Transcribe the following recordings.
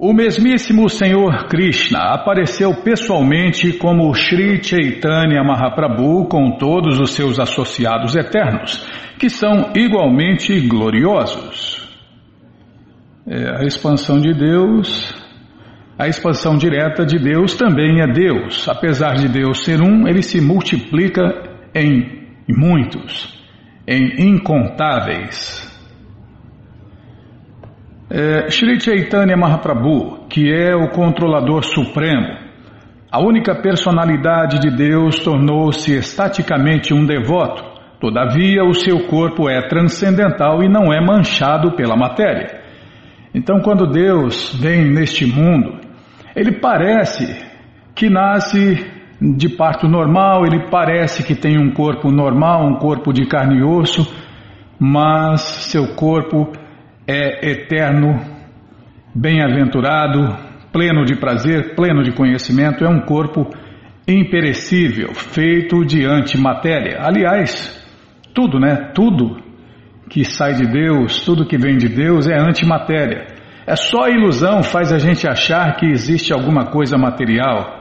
O mesmíssimo Senhor Krishna apareceu pessoalmente como Sri Chaitanya Mahaprabhu com todos os seus associados eternos, que são igualmente gloriosos. É, a expansão de Deus, a expansão direta de Deus também é Deus. Apesar de Deus ser um, ele se multiplica em muitos, em incontáveis. É, Sri Chaitanya Mahaprabhu, que é o controlador supremo, a única personalidade de Deus, tornou-se estaticamente um devoto. Todavia, o seu corpo é transcendental e não é manchado pela matéria. Então, quando Deus vem neste mundo, ele parece que nasce de parto normal, ele parece que tem um corpo normal, um corpo de carne e osso, mas seu corpo é eterno, bem-aventurado, pleno de prazer, pleno de conhecimento, é um corpo imperecível, feito de antimatéria. Aliás, tudo, né? Tudo que sai de Deus, tudo que vem de Deus é antimatéria. É só ilusão faz a gente achar que existe alguma coisa material.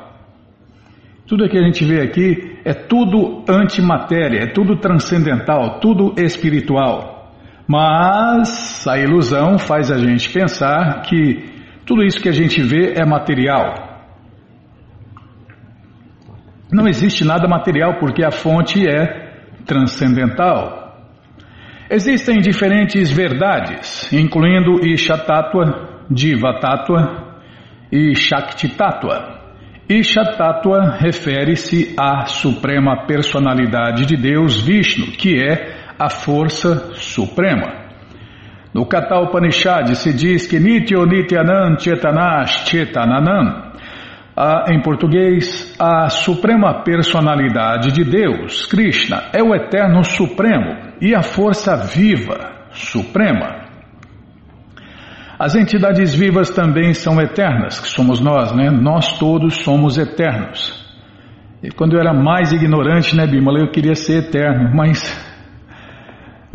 Tudo que a gente vê aqui é tudo antimatéria, é tudo transcendental, tudo espiritual. Mas a ilusão faz a gente pensar que tudo isso que a gente vê é material. Não existe nada material porque a fonte é transcendental. Existem diferentes verdades, incluindo Isha Tattva, Diva e Shakti Tattva. Isha Tattva refere-se à suprema personalidade de Deus Vishnu, que é a força suprema. No Kata Upanishad se diz que Nityo Nityanam Chetanash Chetananam, em português, a suprema personalidade de Deus, Krishna, é o eterno supremo e a força viva suprema. As entidades vivas também são eternas, que somos nós, né? Nós todos somos eternos. E quando eu era mais ignorante, né, Bimala, eu queria ser eterno, mas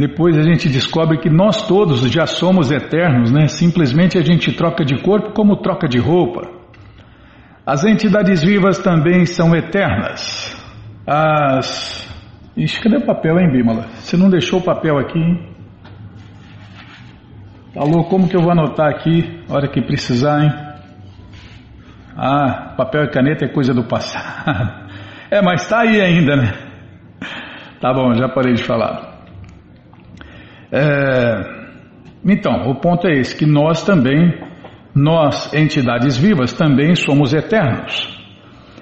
depois a gente descobre que nós todos já somos eternos, né? Simplesmente a gente troca de corpo como troca de roupa. As entidades vivas também são eternas. As. Ixi, cadê o papel, hein, Bímola? Você não deixou o papel aqui, hein? Alô, como que eu vou anotar aqui, hora que precisar, hein? Ah, papel e caneta é coisa do passado. É, mas tá aí ainda, né? Tá bom, já parei de falar. É, então, o ponto é esse, que nós também, nós, entidades vivas, também somos eternos.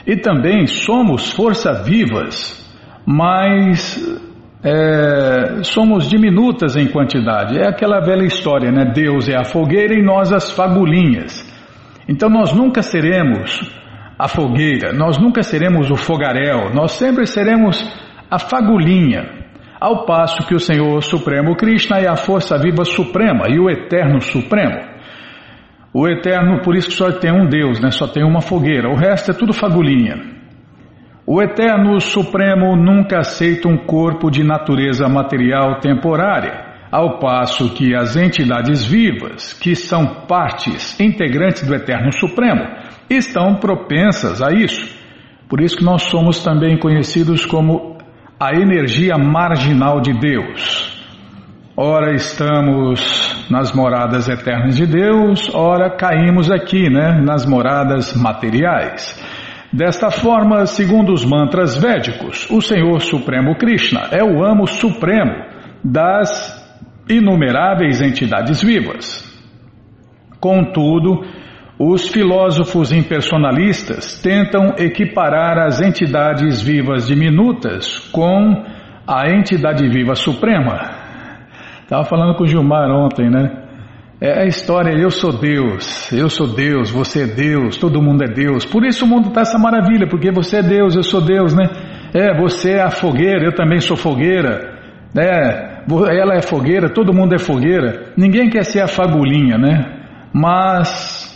E também somos forças vivas, mas é, somos diminutas em quantidade. É aquela velha história, né? Deus é a fogueira e nós as fagulhinhas. Então nós nunca seremos a fogueira, nós nunca seremos o fogaréu, nós sempre seremos a fagulhinha. Ao passo que o Senhor Supremo Krishna é a força viva suprema e o Eterno Supremo. O Eterno, por isso que só tem um Deus, né? só tem uma fogueira, o resto é tudo fagulhinha. O Eterno Supremo nunca aceita um corpo de natureza material temporária, ao passo que as entidades vivas, que são partes integrantes do Eterno Supremo, estão propensas a isso. Por isso que nós somos também conhecidos como a energia marginal de Deus. Ora estamos nas moradas eternas de Deus, ora caímos aqui, né, nas moradas materiais. Desta forma, segundo os mantras védicos, o Senhor Supremo Krishna é o amo supremo das inumeráveis entidades vivas. Contudo, os filósofos impersonalistas tentam equiparar as entidades vivas diminutas com a entidade viva suprema. Estava falando com o Gilmar ontem, né? É a história, eu sou Deus, eu sou Deus, você é Deus, todo mundo é Deus. Por isso o mundo está essa maravilha, porque você é Deus, eu sou Deus, né? É, você é a fogueira, eu também sou fogueira. É, ela é fogueira, todo mundo é fogueira. Ninguém quer ser a fagulhinha, né? Mas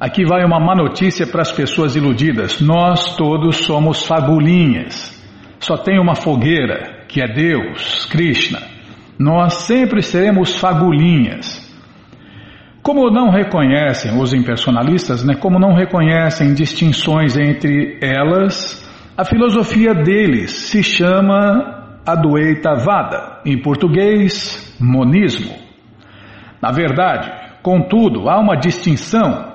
Aqui vai uma má notícia para as pessoas iludidas. Nós todos somos fagulhinhas. Só tem uma fogueira, que é Deus, Krishna. Nós sempre seremos fagulhinhas. Como não reconhecem os impersonalistas, né, como não reconhecem distinções entre elas, a filosofia deles se chama Adwaita Vada, em português, monismo. Na verdade, contudo, há uma distinção.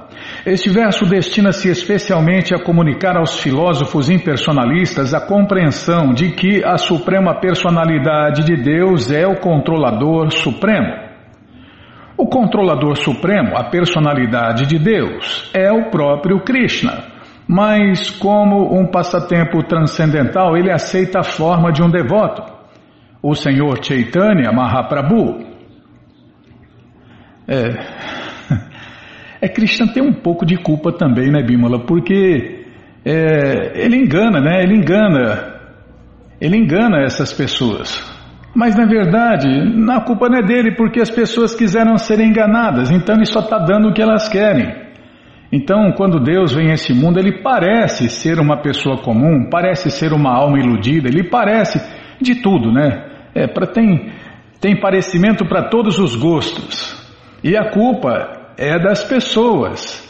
Este verso destina-se especialmente a comunicar aos filósofos impersonalistas a compreensão de que a suprema personalidade de Deus é o controlador supremo. O controlador supremo, a personalidade de Deus, é o próprio Krishna. Mas, como um passatempo transcendental, ele aceita a forma de um devoto, o Senhor Chaitanya Mahaprabhu. É, é Krishna tem um pouco de culpa também, né, Bimala? Porque é, ele engana, né? Ele engana, ele engana essas pessoas. Mas na verdade, a culpa não é dele, porque as pessoas quiseram ser enganadas, então ele só está dando o que elas querem. Então, quando Deus vem a esse mundo, ele parece ser uma pessoa comum, parece ser uma alma iludida, ele parece de tudo, né? É, pra, tem, tem parecimento para todos os gostos. E a culpa é das pessoas,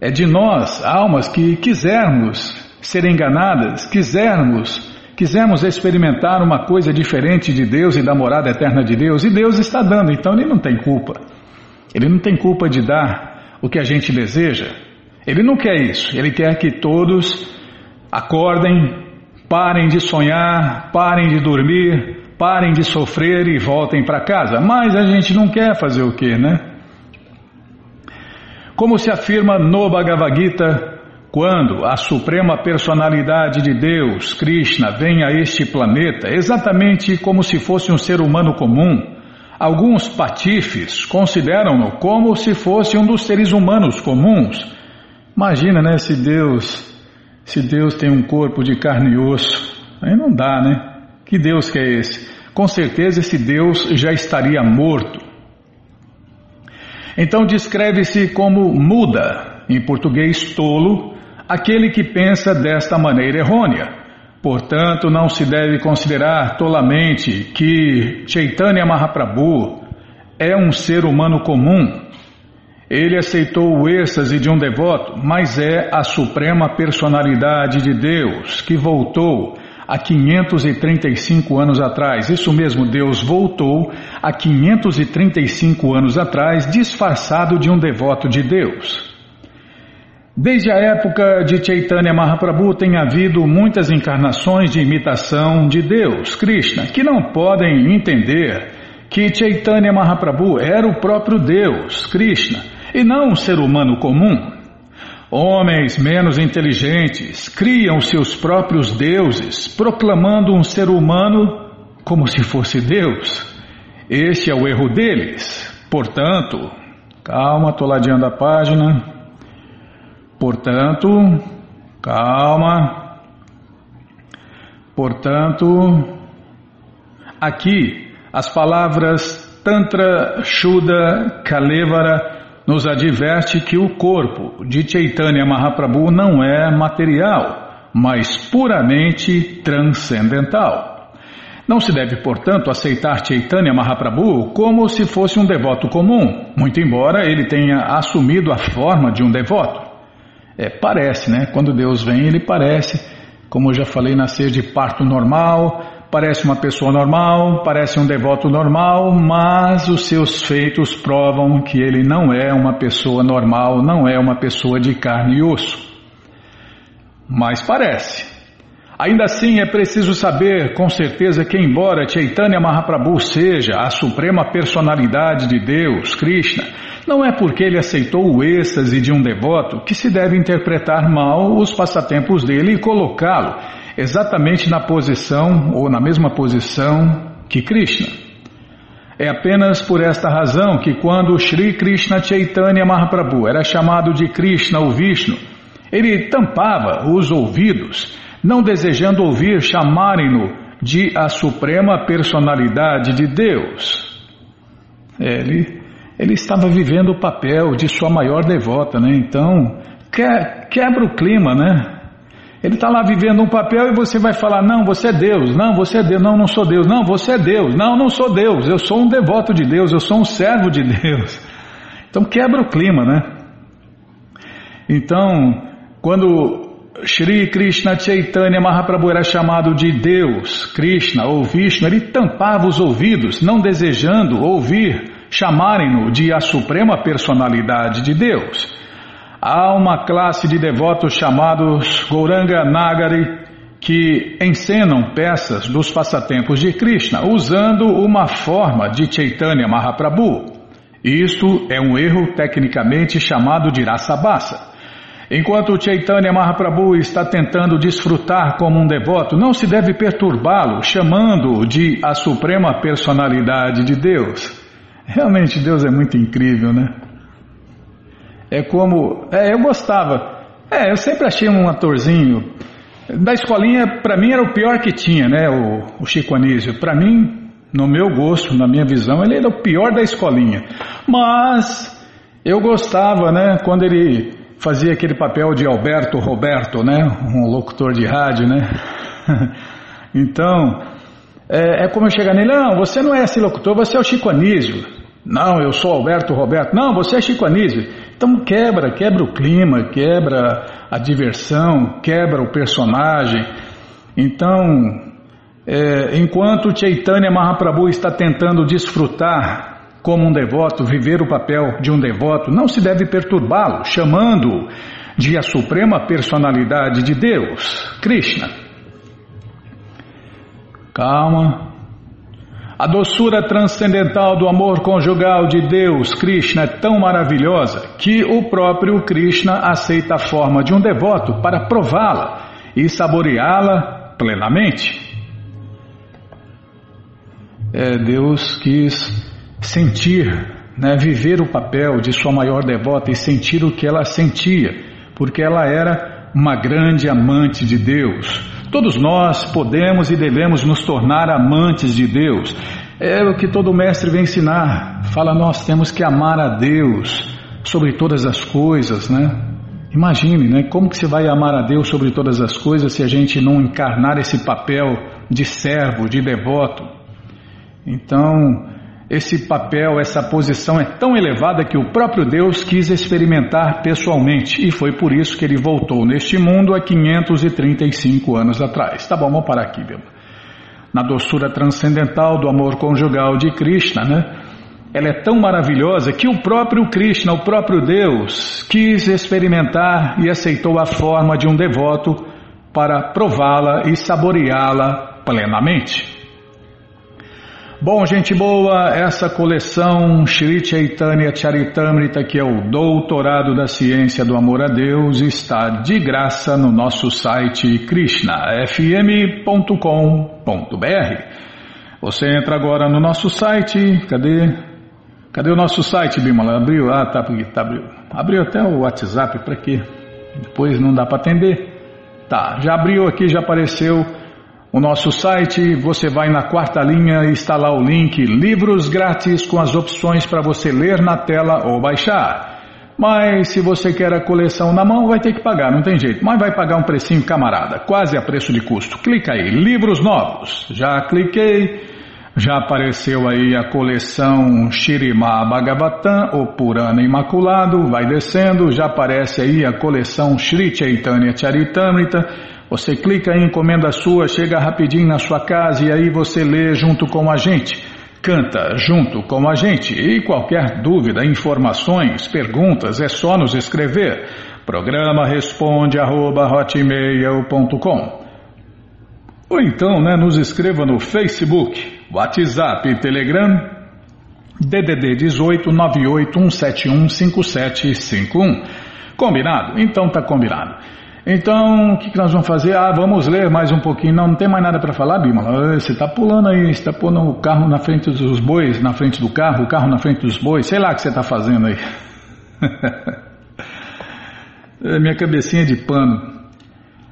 é de nós, almas que quisermos ser enganadas, quisermos quisermos experimentar uma coisa diferente de Deus e da morada eterna de Deus, e Deus está dando, então ele não tem culpa. Ele não tem culpa de dar o que a gente deseja. Ele não quer isso. Ele quer que todos acordem, parem de sonhar, parem de dormir, parem de sofrer e voltem para casa. Mas a gente não quer fazer o quê, né? Como se afirma no Bhagavad Gita, quando a suprema personalidade de Deus, Krishna, vem a este planeta, exatamente como se fosse um ser humano comum, alguns patifes consideram-no como se fosse um dos seres humanos comuns. Imagina, né, se Deus, se Deus tem um corpo de carne e osso, aí não dá, né? Que Deus que é esse? Com certeza esse Deus já estaria morto. Então descreve-se como muda, em português tolo, aquele que pensa desta maneira errônea. Portanto, não se deve considerar tolamente que Chaitanya Mahaprabhu é um ser humano comum. Ele aceitou o êxtase de um devoto, mas é a suprema personalidade de Deus que voltou há 535 anos atrás. Isso mesmo, Deus voltou há 535 anos atrás, disfarçado de um devoto de Deus. Desde a época de Chaitanya Mahaprabhu tem havido muitas encarnações de imitação de Deus, Krishna, que não podem entender que Chaitanya Mahaprabhu era o próprio Deus, Krishna, e não um ser humano comum. Homens menos inteligentes criam seus próprios deuses, proclamando um ser humano como se fosse Deus. Este é o erro deles. Portanto, calma, estou ladeando a página. Portanto, calma. Portanto, aqui as palavras Tantra, Shuddha, Kalevara nos adverte que o corpo de Chaitanya Mahaprabhu não é material, mas puramente transcendental. Não se deve, portanto, aceitar Chaitanya Mahaprabhu como se fosse um devoto comum, muito embora ele tenha assumido a forma de um devoto. É, parece, né? Quando Deus vem, ele parece, como eu já falei, nascer de parto normal, parece uma pessoa normal, parece um devoto normal, mas os seus feitos provam que ele não é uma pessoa normal, não é uma pessoa de carne e osso. Mas parece. Ainda assim, é preciso saber com certeza que, embora Chaitanya Mahaprabhu seja a suprema personalidade de Deus, Krishna, não é porque ele aceitou o êxtase de um devoto que se deve interpretar mal os passatempos dele e colocá-lo exatamente na posição ou na mesma posição que Krishna. É apenas por esta razão que quando Sri Krishna Chaitanya Mahaprabhu era chamado de Krishna ou Vishnu, ele tampava os ouvidos, não desejando ouvir chamarem-no de a suprema personalidade de Deus. Ele ele estava vivendo o papel de sua maior devota, né? Então, quebra o clima, né? Ele está lá vivendo um papel e você vai falar: não, você é Deus, não, você é Deus, não, não sou Deus, não, você é Deus, não, não sou Deus, eu sou um devoto de Deus, eu sou um servo de Deus. Então quebra o clima, né? Então, quando Shri Krishna Chaitanya Mahaprabhu era chamado de Deus, Krishna ou Vishnu, ele tampava os ouvidos, não desejando ouvir chamarem-no de a suprema personalidade de Deus. Há uma classe de devotos chamados Gauranga Nagari que encenam peças dos passatempos de Krishna usando uma forma de Chaitanya Mahaprabhu. Isto é um erro tecnicamente chamado de Rasabasa. Enquanto Chaitanya Mahaprabhu está tentando desfrutar como um devoto, não se deve perturbá-lo, chamando-o de a suprema personalidade de Deus. Realmente Deus é muito incrível, né? É como. É, eu gostava. É, eu sempre achei um atorzinho. Da escolinha, para mim era o pior que tinha, né? O, o Chico Anísio. Para mim, no meu gosto, na minha visão, ele era o pior da escolinha. Mas eu gostava, né? Quando ele fazia aquele papel de Alberto Roberto, né? Um locutor de rádio, né? então, é, é, como eu chegar nele, não, você não é esse locutor, você é o Chico Anísio. Não, eu sou Alberto Roberto. Não, você é Chico Anísio. Então quebra, quebra o clima, quebra a diversão, quebra o personagem. Então, é, enquanto Chaitanya Mahaprabhu está tentando desfrutar como um devoto, viver o papel de um devoto, não se deve perturbá-lo, chamando de a suprema personalidade de Deus, Krishna. Calma. A doçura transcendental do amor conjugal de Deus, Krishna, é tão maravilhosa que o próprio Krishna aceita a forma de um devoto para prová-la e saboreá-la plenamente. É, Deus quis sentir, né, viver o papel de sua maior devota e sentir o que ela sentia, porque ela era uma grande amante de Deus. Todos nós podemos e devemos nos tornar amantes de Deus. É o que todo mestre vem ensinar. Fala, nós temos que amar a Deus sobre todas as coisas, né? Imagine, né? Como que você vai amar a Deus sobre todas as coisas se a gente não encarnar esse papel de servo, de devoto? Então, esse papel, essa posição é tão elevada que o próprio Deus quis experimentar pessoalmente e foi por isso que ele voltou neste mundo há 535 anos atrás. Tá bom, vamos parar aqui, viu? Na doçura transcendental do amor conjugal de Krishna, né? Ela é tão maravilhosa que o próprio Krishna, o próprio Deus, quis experimentar e aceitou a forma de um devoto para prová-la e saboreá-la plenamente. Bom, gente boa, essa coleção Shri Chaitanya Charitamrita, que é o Doutorado da Ciência do Amor a Deus, está de graça no nosso site krishnafm.com.br. Você entra agora no nosso site, cadê? Cadê o nosso site, Bimala? Abriu? Ah, tá, tá abriu. Abriu até o WhatsApp, para quê? Depois não dá para atender. Tá, já abriu aqui, já apareceu o nosso site, você vai na quarta linha e está lá o link Livros Grátis com as opções para você ler na tela ou baixar. Mas se você quer a coleção na mão, vai ter que pagar, não tem jeito. Mas vai pagar um precinho camarada, quase a preço de custo. Clica aí, livros novos. Já cliquei, já apareceu aí a coleção Shirima Bhagavatam, o Purana Imaculado, vai descendo, já aparece aí a coleção Sri Chaitanya Charitamrita você clica em encomenda sua, chega rapidinho na sua casa e aí você lê junto com a gente. Canta junto com a gente e qualquer dúvida, informações, perguntas é só nos escrever. Programa responde arroba, Ou então né, nos escreva no Facebook, WhatsApp Telegram DDD 18 981715751. Combinado? Então tá combinado. Então, o que, que, nós vamos fazer? Ah, vamos ler mais um pouquinho. Não, não tem mais nada para falar, Bima. Você está pulando aí, você está pondo o carro na frente dos bois, na frente do carro, o carro na frente dos bois. Sei lá o que você está fazendo aí. É minha cabecinha de pano.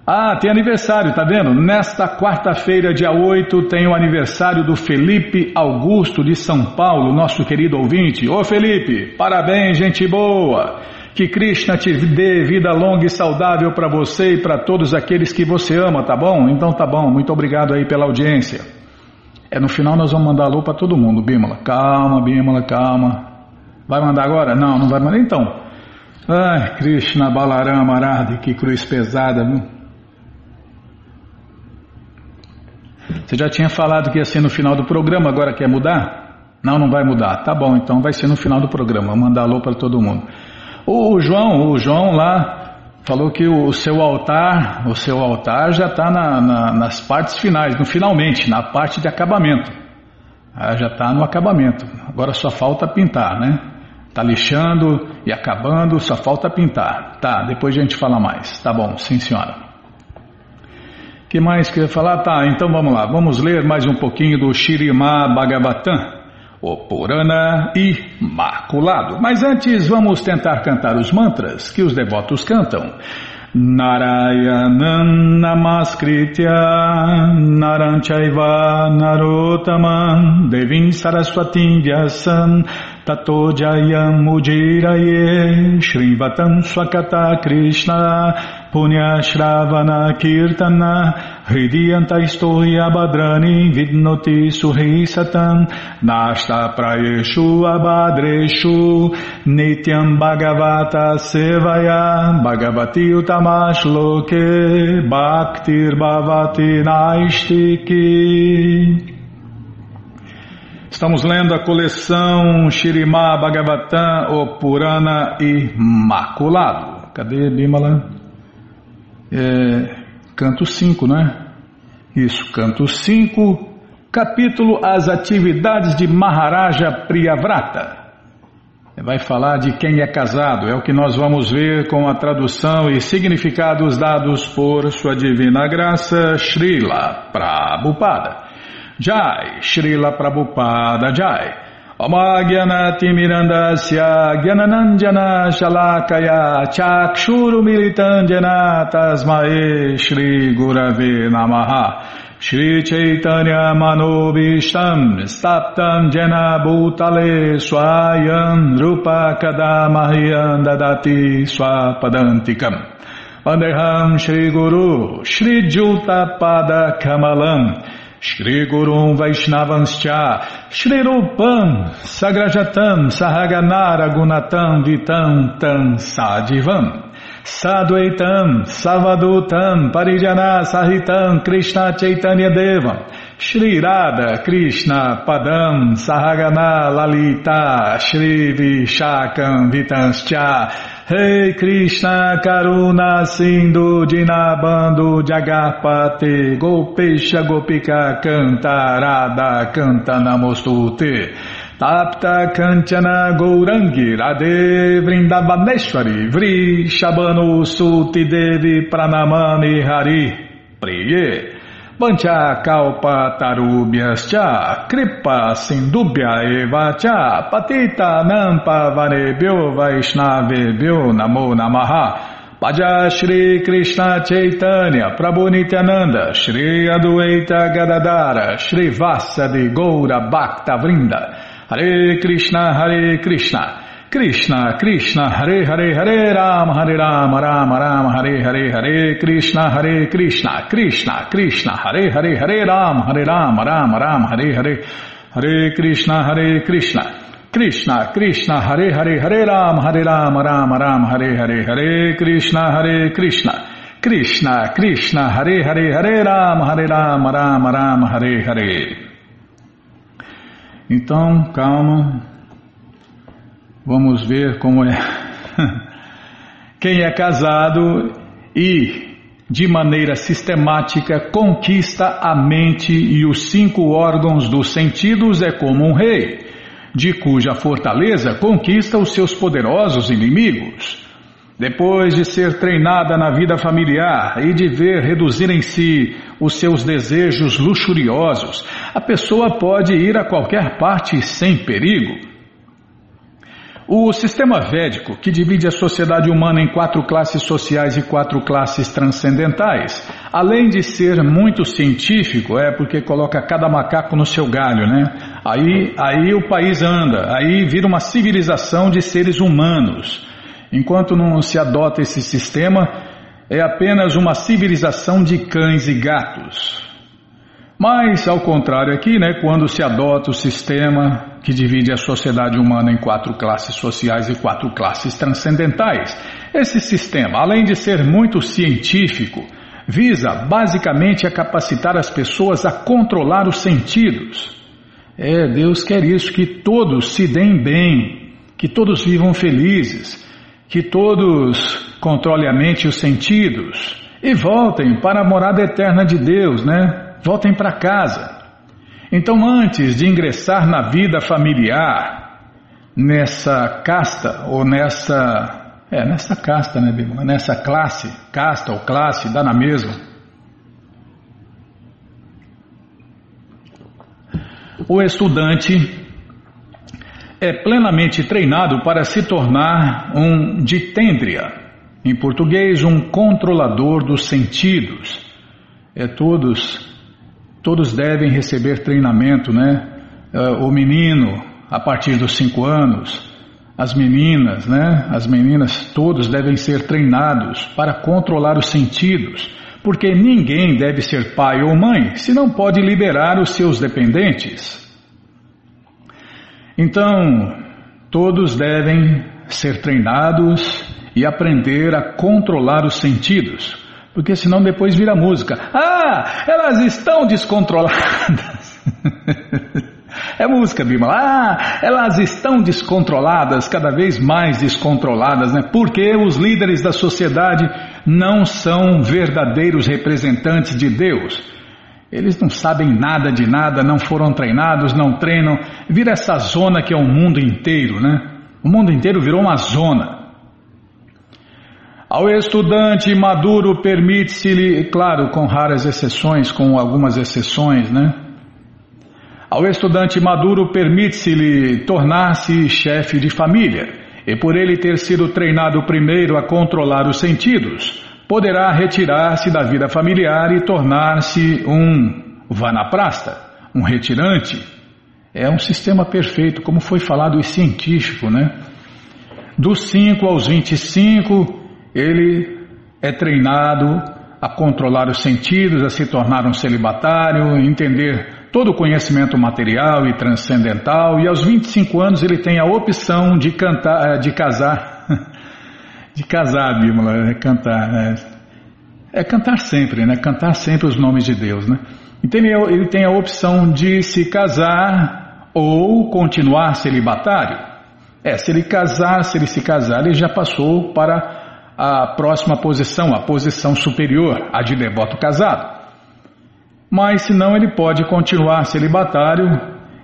Ah, tem aniversário, tá vendo? Nesta quarta-feira, dia 8, tem o aniversário do Felipe Augusto de São Paulo, nosso querido ouvinte. Ô Felipe, parabéns, gente boa! Que Krishna te dê vida longa e saudável para você e para todos aqueles que você ama, tá bom? Então tá bom, muito obrigado aí pela audiência. É no final nós vamos mandar alô para todo mundo, Bímola. Calma, Bímola, calma. Vai mandar agora? Não, não vai mandar. Então, ai, Krishna Balarama Aradi, que cruz pesada, viu? Você já tinha falado que ia ser no final do programa, agora quer mudar? Não, não vai mudar. Tá bom, então vai ser no final do programa. Mandar alô para todo mundo. O João, o João lá falou que o seu altar, o seu altar já está na, na, nas partes finais, no finalmente, na parte de acabamento. Ah, já está no acabamento. Agora só falta pintar, né? Tá lixando e acabando, só falta pintar. Tá, depois a gente fala mais. Tá bom, sim senhora. que mais quer falar? Tá, então vamos lá. Vamos ler mais um pouquinho do Shirima Bhagavatam, o Purana Imaculado. Mas antes vamos tentar cantar os mantras que os devotos cantam. Narayanam Namaskritya Naranchaiva Narotaman Devim Saraswatim Vyasam Tato Jayam Ujiraye Shrivatam Swakata Krishna Punya Shravana Kirtana Hridiyanta Istoya Badrani Vidnoti Suhi Satam Nashta Prayeshu Abadreshu Nityam Bhagavata Sevaya Bhagavati Utamash Estamos lendo a coleção Shirimá Bhagavatam, o Purana Imaculado. Cadê Bimala? é, canto 5, né? Isso, canto 5, capítulo As Atividades de Maharaja Priyavrata. Vai falar de quem é casado, é o que nós vamos ver com a tradução e significados dados por Sua Divina Graça, Srila Prabhupada. Jai, Srila Prabhupada Jai. Amagyanatimirandasya Gyananandjana Shalakaya Chakshuru Militandjana Tasmae Shri Gurave Namaha. Shri Chaitanya Manobishtam Staptam Jena Bhutale Swayam Rupa Kadamahyam Dadati Swapadantikam. Vandeham Shri Guru Shri Juta Pada Kamalam Shri Gurum Vaishnavanscha Shri Rupam Sagrajatam Sahaganara Gunatam Vitam Tam Sadivam Sadvaitam Savadutam Parijana Sahitam Krishna Chaitanya Devam Shri Radha Krishna Padam Sahagana Lalita Shri Vishakam Vitanscha Rei Krishna Karuna Sindhu Dinabando Jagarpate Gopesha Gopika Cantarada Canta Namostute Tapta Kanchana Gourangi Radhe Vrindavaneshwari Vri Shabano Suti Devi Pranamani Hari Priye Vancha kalpa tarubhyas cha kripa sindubhya eva cha patita nampa vanebhyo vaishnavebhyo namo namaha. Paja Shri Krishna Chaitanya Prabhu Nityananda Shri Adueita Gadadara Shri Vassa de Goura Bhakta Vrinda. Hare Krishna Hare Krishna Krishna, Krishna, Hare Hare, Hare Ram, Hare Ram, Ram Ram, Hare Hare, Hare Krishna, Hare Krishna, Krishna, Krishna, Hare Hare, Hare Ram, Hare Ram, Ram Ram, Hare Hare, Hare Krishna, Hare Krishna. Krishna, Krishna, Hare Hare, Hare Ram, Hare Ram, Ram Ram, Hare Hare, Hare Krishna, Hare Krishna. Krishna, Krishna, Hare Hare, Hare Ram, Hare Ram, Ram Ram, Hare Hare. Então, calma. Vamos ver como é. Quem é casado e, de maneira sistemática, conquista a mente e os cinco órgãos dos sentidos é como um rei, de cuja fortaleza conquista os seus poderosos inimigos. Depois de ser treinada na vida familiar e de ver reduzir em si os seus desejos luxuriosos, a pessoa pode ir a qualquer parte sem perigo. O sistema védico, que divide a sociedade humana em quatro classes sociais e quatro classes transcendentais, além de ser muito científico, é porque coloca cada macaco no seu galho, né? Aí, aí o país anda, aí vira uma civilização de seres humanos. Enquanto não se adota esse sistema, é apenas uma civilização de cães e gatos. Mas, ao contrário aqui, né, quando se adota o sistema que divide a sociedade humana em quatro classes sociais e quatro classes transcendentais. Esse sistema, além de ser muito científico, visa basicamente a capacitar as pessoas a controlar os sentidos. É, Deus quer isso, que todos se deem bem, que todos vivam felizes, que todos controlem a mente e os sentidos e voltem para a morada eterna de Deus, né? Voltem para casa. Então, antes de ingressar na vida familiar, nessa casta ou nessa é, nessa casta, né, Bíblia? Nessa classe, casta ou classe, dá na mesma. O estudante é plenamente treinado para se tornar um ditêndria, em português, um controlador dos sentidos. É todos, todos devem receber treinamento, né? Uh, o menino, a partir dos cinco anos, as meninas, né? As meninas, todos devem ser treinados para controlar os sentidos, porque ninguém deve ser pai ou mãe se não pode liberar os seus dependentes. Então, todos devem ser treinados e aprender a controlar os sentidos, porque senão depois vira música. Ah, elas estão descontroladas. É música, Bima. Ah, elas estão descontroladas, cada vez mais descontroladas, né? Porque os líderes da sociedade não são verdadeiros representantes de Deus. Eles não sabem nada de nada, não foram treinados, não treinam. Vira essa zona que é o mundo inteiro, né? O mundo inteiro virou uma zona. Ao estudante maduro permite-se-lhe, claro, com raras exceções, com algumas exceções, né? Ao estudante maduro permite-se-lhe tornar-se chefe de família, e por ele ter sido treinado primeiro a controlar os sentidos, poderá retirar-se da vida familiar e tornar-se um vanaprasta, um retirante. É um sistema perfeito, como foi falado e científico, né? Dos 5 aos 25, ele é treinado a controlar os sentidos, a se tornar um celibatário, entender todo o conhecimento material e transcendental, e aos 25 anos ele tem a opção de cantar, eh, de casar, de casar, Bímola, é cantar, é, é, cantar sempre, né? Cantar sempre os nomes de Deus, né? Então ele tem a opção de se casar ou continuar celibatário. É, se ele casar, se ele se casar, ele já passou para a próxima posição, a posição superior, a de devoto casado mas senão ele pode continuar celibatário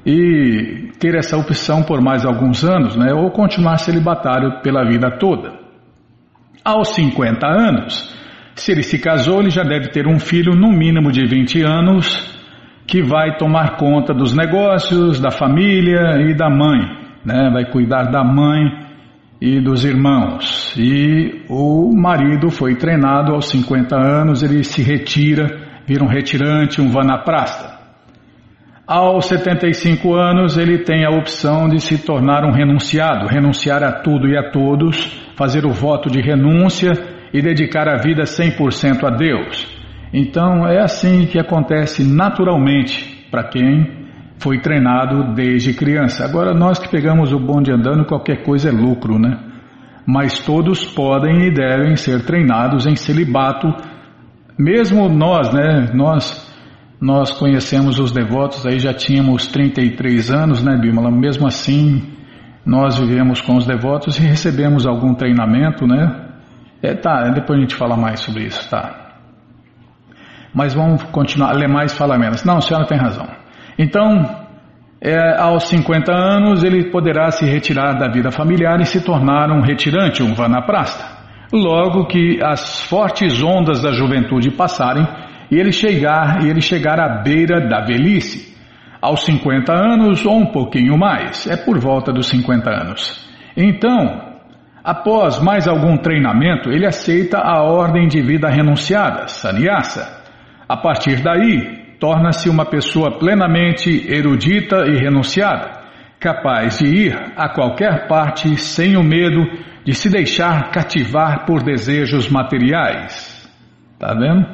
e ter essa opção por mais alguns anos, né? ou continuar celibatário pela vida toda. Aos 50 anos, se ele se casou, ele já deve ter um filho no mínimo de 20 anos que vai tomar conta dos negócios, da família e da mãe, né? vai cuidar da mãe e dos irmãos. E o marido foi treinado aos 50 anos, ele se retira vira um retirante, um vanaprasta. Aos 75 anos, ele tem a opção de se tornar um renunciado, renunciar a tudo e a todos, fazer o voto de renúncia e dedicar a vida 100% a Deus. Então, é assim que acontece naturalmente para quem foi treinado desde criança. Agora, nós que pegamos o bonde andando, qualquer coisa é lucro, né? Mas todos podem e devem ser treinados em celibato mesmo nós, né, nós, nós conhecemos os devotos, aí já tínhamos 33 anos, né, Bímola? Mesmo assim, nós vivemos com os devotos e recebemos algum treinamento, né? É, tá, depois a gente fala mais sobre isso, tá? Mas vamos continuar, ler mais fala menos. Não, a senhora tem razão. Então, é, aos 50 anos, ele poderá se retirar da vida familiar e se tornar um retirante, um vanaprasta. Logo que as fortes ondas da juventude passarem e ele chegar ele chegar à beira da velhice, aos 50 anos ou um pouquinho mais, é por volta dos 50 anos. Então, após mais algum treinamento, ele aceita a ordem de vida renunciada, sannyasa. A partir daí, torna-se uma pessoa plenamente erudita e renunciada, capaz de ir a qualquer parte sem o medo de se deixar cativar por desejos materiais. Tá vendo?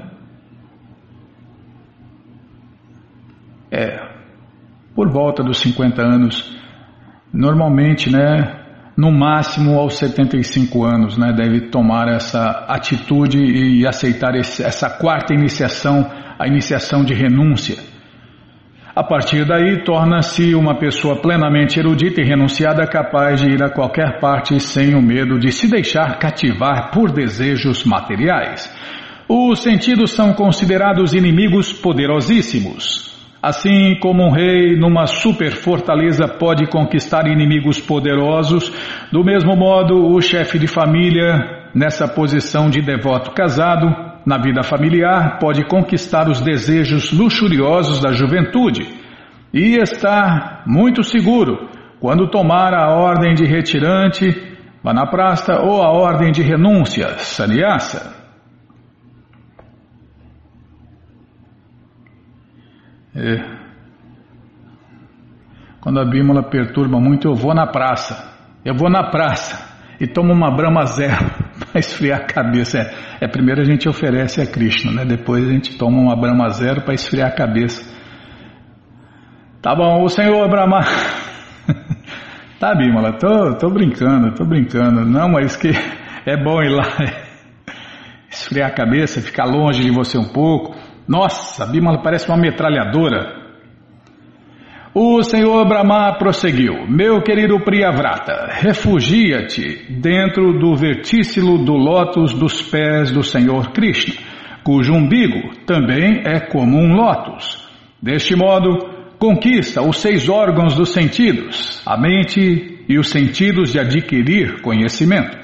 É. Por volta dos 50 anos, normalmente, né, no máximo aos 75 anos, né, deve tomar essa atitude e aceitar esse, essa quarta iniciação, a iniciação de renúncia. A partir daí, torna-se uma pessoa plenamente erudita e renunciada, capaz de ir a qualquer parte sem o medo de se deixar cativar por desejos materiais. Os sentidos são considerados inimigos poderosíssimos. Assim como um rei numa super fortaleza pode conquistar inimigos poderosos, do mesmo modo o chefe de família, nessa posição de devoto casado, na vida familiar, pode conquistar os desejos luxuriosos da juventude e estar muito seguro quando tomar a ordem de retirante, vanaprasta ou a ordem de renúncia, sannyasa. É. Quando a Bímola perturba muito, eu vou na praça. Eu vou na praça e tomo uma brama zero para esfriar a cabeça. É, é, primeiro a gente oferece a Krishna, né? depois a gente toma uma brama zero para esfriar a cabeça. Tá bom, o Senhor Brahma. tá, Bímola, tô, tô brincando, tô brincando. Não, mas que é bom ir lá esfriar a cabeça, ficar longe de você um pouco. Nossa, a Bimala parece uma metralhadora. O senhor Brahma prosseguiu: Meu querido Priyavrata, refugia-te dentro do vertícilo do lótus dos pés do senhor Krishna, cujo umbigo também é como um lótus. Deste modo, conquista os seis órgãos dos sentidos, a mente e os sentidos de adquirir conhecimento.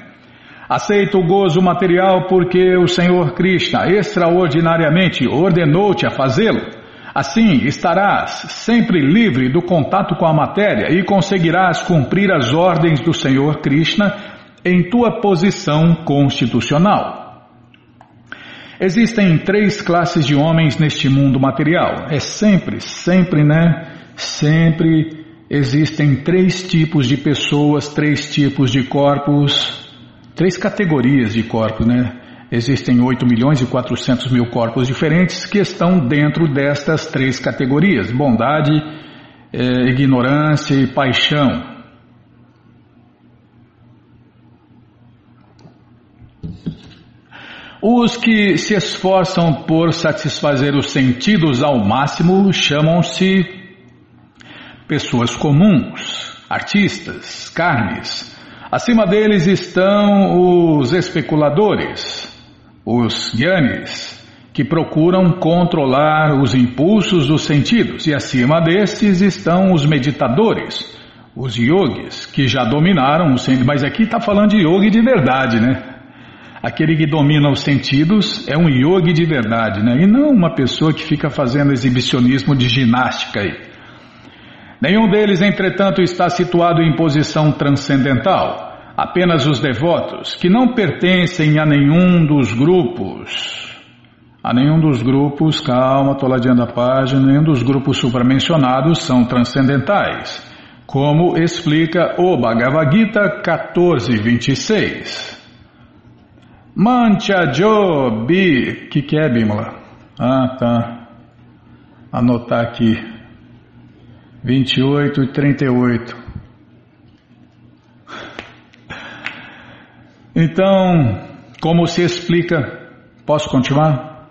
Aceita o gozo material porque o Senhor Krishna extraordinariamente ordenou-te a fazê-lo. Assim estarás sempre livre do contato com a matéria e conseguirás cumprir as ordens do Senhor Krishna em tua posição constitucional. Existem três classes de homens neste mundo material. É sempre, sempre, né? Sempre existem três tipos de pessoas, três tipos de corpos três categorias de corpos, né? Existem 8 milhões e 400 mil corpos diferentes que estão dentro destas três categorias: bondade, é, ignorância e paixão. Os que se esforçam por satisfazer os sentidos ao máximo chamam-se pessoas comuns, artistas, carnes, Acima deles estão os especuladores, os gyanis, que procuram controlar os impulsos dos sentidos, e acima destes estão os meditadores, os yogis, que já dominaram os sentidos. Mas aqui está falando de yogi de verdade, né? Aquele que domina os sentidos é um yogi de verdade, né? E não uma pessoa que fica fazendo exibicionismo de ginástica aí. Nenhum deles, entretanto, está situado em posição transcendental. Apenas os devotos, que não pertencem a nenhum dos grupos. A nenhum dos grupos, calma, estou ladeando a página, nenhum dos grupos supramencionados são transcendentais, como explica o Bhagavad Gita 14.26. Mancha Jobi, que que é, Bimala? Ah, tá. Anotar aqui. 28 e 38. Então, como se explica? Posso continuar?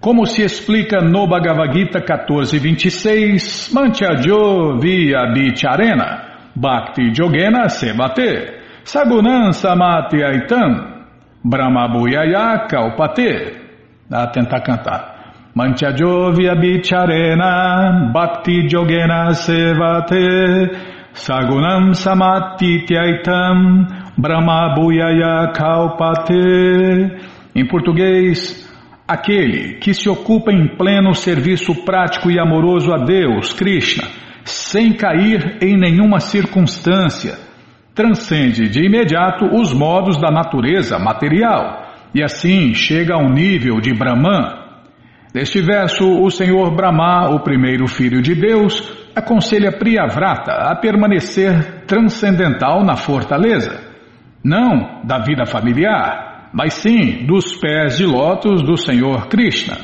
Como se explica no Bhagavad Gita 14, 26, Manchajo via Bicharena, Bhakti Jogena Sebate, Sagunan Samati Aitam, Brahma Bhuyaya Kalpate. Dá tentar cantar. Manchajovya bicharena bhakti jogena sevate sagunam samatityaitam brahma bhuyaya kalpate. Em português, aquele que se ocupa em pleno serviço prático e amoroso a Deus, Krishna, sem cair em nenhuma circunstância, transcende de imediato os modos da natureza material e assim chega ao nível de Brahman Neste verso, o Senhor Brahma, o primeiro filho de Deus, aconselha Priyavrata a permanecer transcendental na fortaleza, não da vida familiar, mas sim dos pés de lótus do Senhor Krishna.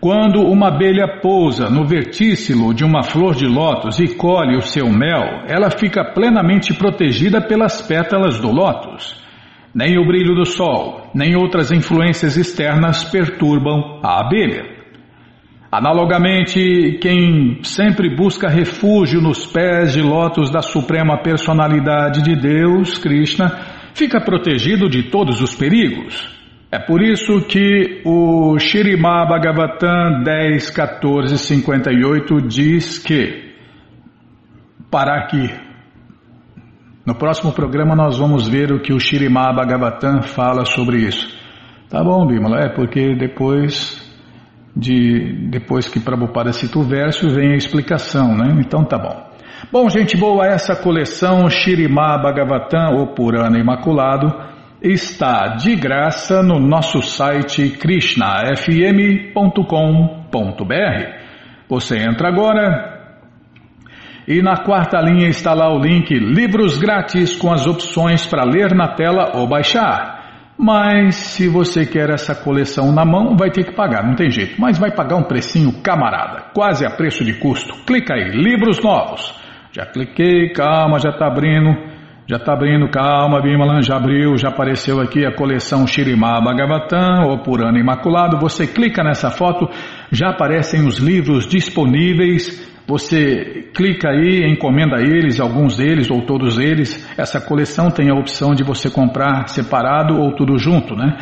Quando uma abelha pousa no vertícilo de uma flor de lótus e colhe o seu mel, ela fica plenamente protegida pelas pétalas do lótus. Nem o brilho do sol, nem outras influências externas perturbam a abelha. Analogamente, quem sempre busca refúgio nos pés de lótus da Suprema Personalidade de Deus, Krishna, fica protegido de todos os perigos. É por isso que o Shirimá Bhagavatam 10, 14, 58 diz que, para aqui, no próximo programa nós vamos ver o que o Shirimá Bhagavatam fala sobre isso. Tá bom, Bimala? É porque depois de depois que Prabhupada cita o verso, vem a explicação, né? Então tá bom. Bom, gente boa, essa coleção Shirimá Bhagavatam, ou Purana Imaculado, está de graça no nosso site krishnafm.com.br. Você entra agora e na quarta linha está lá o link Livros Grátis com as opções para ler na tela ou baixar. Mas se você quer essa coleção na mão, vai ter que pagar, não tem jeito. Mas vai pagar um precinho camarada, quase a preço de custo. Clica aí, livros novos. Já cliquei, calma, já está abrindo. Já está abrindo, calma, Bimalan, já abriu, já apareceu aqui a coleção Shirimá Bhagavatam, ou Purana Imaculado. Você clica nessa foto, já aparecem os livros disponíveis você clica aí, encomenda eles, alguns deles ou todos eles. Essa coleção tem a opção de você comprar separado ou tudo junto, né?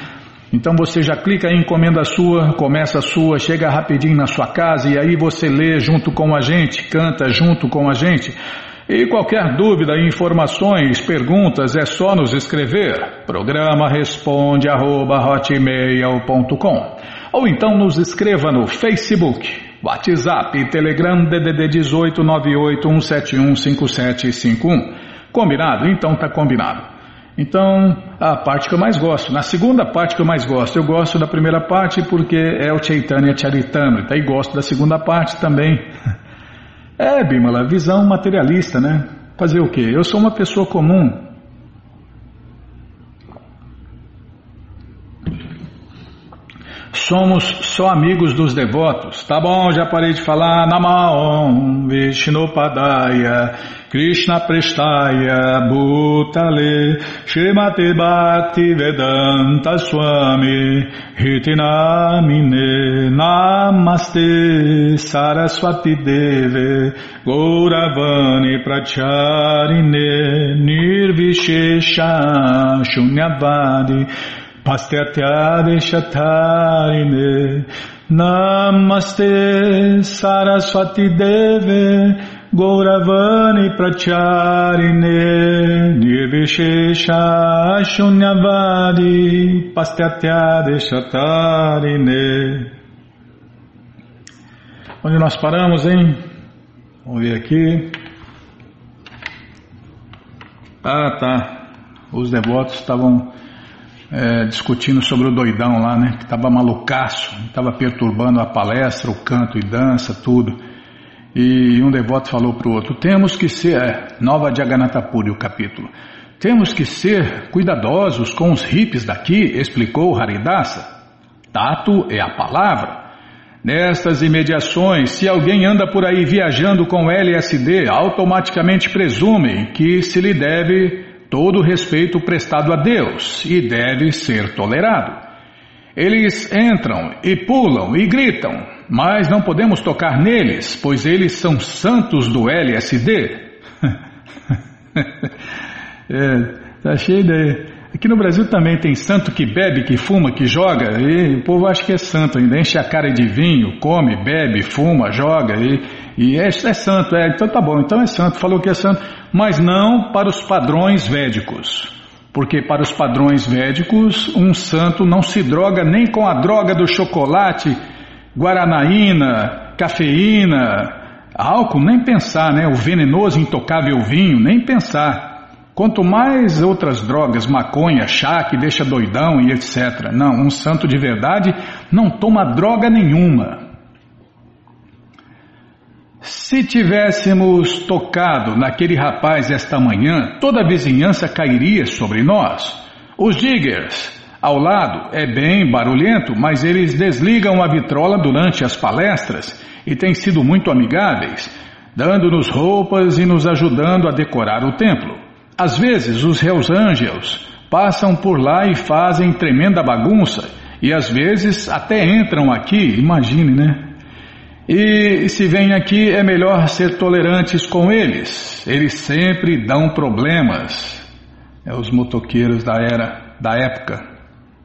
Então você já clica em encomenda a sua, começa a sua, chega rapidinho na sua casa e aí você lê junto com a gente, canta junto com a gente. E qualquer dúvida, informações, perguntas, é só nos escrever. Programa responde arroba, ou então nos escreva no Facebook WhatsApp e Telegram DDD 18 981715751. Combinado? Então tá combinado. Então, a parte que eu mais gosto. Na segunda parte que eu mais gosto, eu gosto da primeira parte porque é o Chaitanya Charitamrita e gosto da segunda parte também. É, Bimala, visão materialista, né? Fazer o quê? Eu sou uma pessoa comum, somos só amigos dos devotos. Tá bom, já parei de falar. Namaon Vishnupadaya Krishna Prestaya Bhutale Shrimate Bhakti Vedanta Swami Hitinamine Namaste Saraswati Deve Gauravani Pracharine Nirvishesha Shunyavadi Pastyatyadeshatarine Namaste Saraswati Deve Gauravani Pracharine Nirvishesha Shunyavadi Pastyatyadechatarine Onde nós paramos, hein? Vamos ver aqui. Ah, tá. Os devotos estavam é, discutindo sobre o doidão lá, né? Que estava malucaço, estava perturbando a palestra, o canto e dança, tudo. E um devoto falou para o outro: temos que ser, é, Nova Jagannatapuri, o capítulo, temos que ser cuidadosos com os hippies daqui, explicou Haridasa. Tato é a palavra. Nestas imediações, se alguém anda por aí viajando com LSD, automaticamente presumem que se lhe deve todo respeito prestado a Deus e deve ser tolerado. Eles entram e pulam e gritam, mas não podemos tocar neles, pois eles são santos do LSD. é, tá cheio de. Aqui no Brasil também tem santo que bebe, que fuma, que joga, e o povo acha que é santo ainda, enche a cara de vinho, come, bebe, fuma, joga, e, e é, é santo, é, então tá bom, então é santo, falou que é santo mas não para os padrões védicos. Porque para os padrões védicos, um santo não se droga nem com a droga do chocolate, guaranaína, cafeína, álcool, nem pensar, né? O venenoso intocável vinho, nem pensar. Quanto mais outras drogas, maconha, chá que deixa doidão e etc. Não, um santo de verdade não toma droga nenhuma. Se tivéssemos tocado naquele rapaz esta manhã, toda a vizinhança cairia sobre nós. Os diggers, ao lado é bem barulhento, mas eles desligam a vitrola durante as palestras e têm sido muito amigáveis, dando-nos roupas e nos ajudando a decorar o templo. Às vezes, os Hells Angels passam por lá e fazem tremenda bagunça, e às vezes até entram aqui, imagine, né? E se vem aqui é melhor ser tolerantes com eles. Eles sempre dão problemas. É os motoqueiros da era, da época,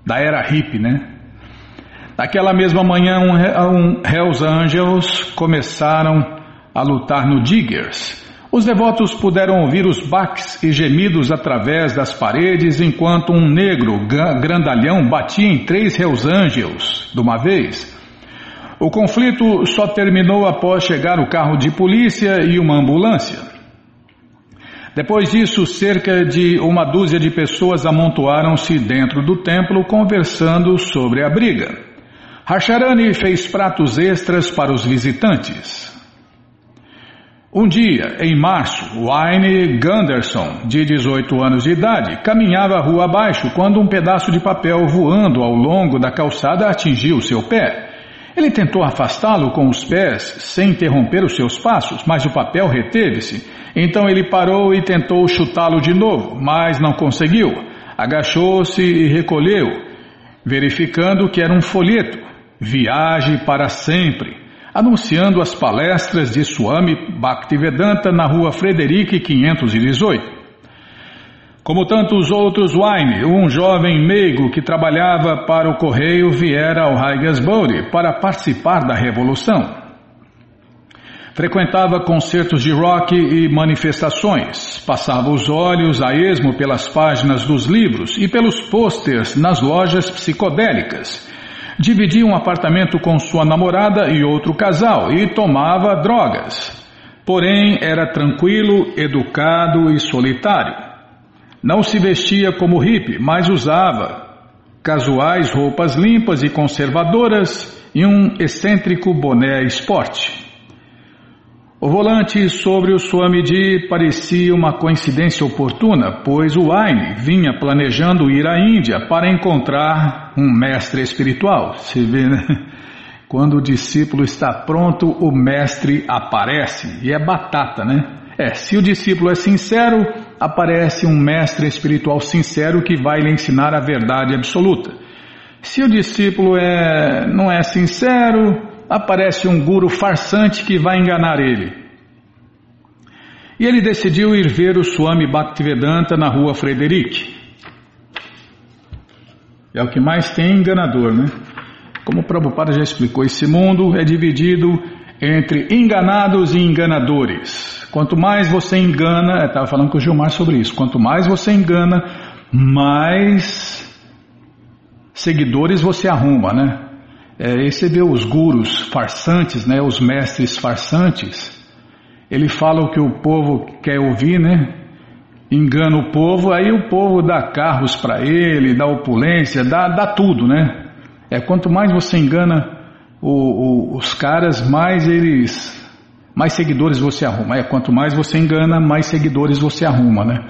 da era hippie, né? Naquela mesma manhã, um, um Hells Angels começaram a lutar no Diggers. Os devotos puderam ouvir os baques e gemidos através das paredes enquanto um negro grandalhão batia em três Hells Angels de uma vez. O conflito só terminou após chegar o carro de polícia e uma ambulância. Depois disso, cerca de uma dúzia de pessoas amontoaram-se dentro do templo conversando sobre a briga. Harsharani fez pratos extras para os visitantes. Um dia, em março, Wayne Gunderson, de 18 anos de idade, caminhava a rua abaixo quando um pedaço de papel voando ao longo da calçada atingiu seu pé. Ele tentou afastá-lo com os pés, sem interromper os seus passos, mas o papel reteve-se. Então ele parou e tentou chutá-lo de novo, mas não conseguiu. Agachou-se e recolheu, verificando que era um folheto. Viaje para sempre, anunciando as palestras de Swami Bhaktivedanta na rua Frederic 518. Como tantos outros, Wayne, um jovem meigo que trabalhava para o correio, viera ao Haigesbury para participar da revolução. Frequentava concertos de rock e manifestações, passava os olhos a esmo pelas páginas dos livros e pelos pôsteres nas lojas psicodélicas. Dividia um apartamento com sua namorada e outro casal e tomava drogas. Porém, era tranquilo, educado e solitário. Não se vestia como hippie, mas usava casuais roupas limpas e conservadoras e um excêntrico boné esporte. O volante sobre o Swamiji parecia uma coincidência oportuna, pois o Aine vinha planejando ir à Índia para encontrar um mestre espiritual. Se vê, né? Quando o discípulo está pronto, o mestre aparece. E é batata, né? É, se o discípulo é sincero, aparece um mestre espiritual sincero que vai lhe ensinar a verdade absoluta. Se o discípulo é, não é sincero, aparece um guru farsante que vai enganar ele. E ele decidiu ir ver o Swami Bhaktivedanta na rua Frederic. É o que mais tem enganador, né? Como o Prabhupada já explicou, esse mundo é dividido entre enganados e enganadores. Quanto mais você engana, estava falando com o Gilmar sobre isso, quanto mais você engana, mais seguidores você arruma, né? É, vê os gurus farsantes, né? Os mestres farsantes. Ele fala o que o povo quer ouvir, né? Engana o povo, aí o povo dá carros para ele, dá opulência, dá, dá tudo, né? É quanto mais você engana o, o, os caras, mais eles mais seguidores você arruma. É, quanto mais você engana, mais seguidores você arruma, né?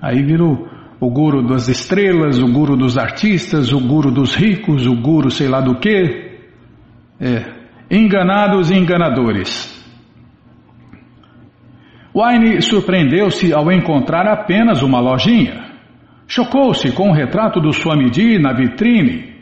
Aí vira o, o guru das estrelas, o guru dos artistas, o guru dos ricos, o guru sei lá do que. É, enganados e enganadores. Wayne surpreendeu-se ao encontrar apenas uma lojinha. Chocou-se com o retrato do Swamiji na vitrine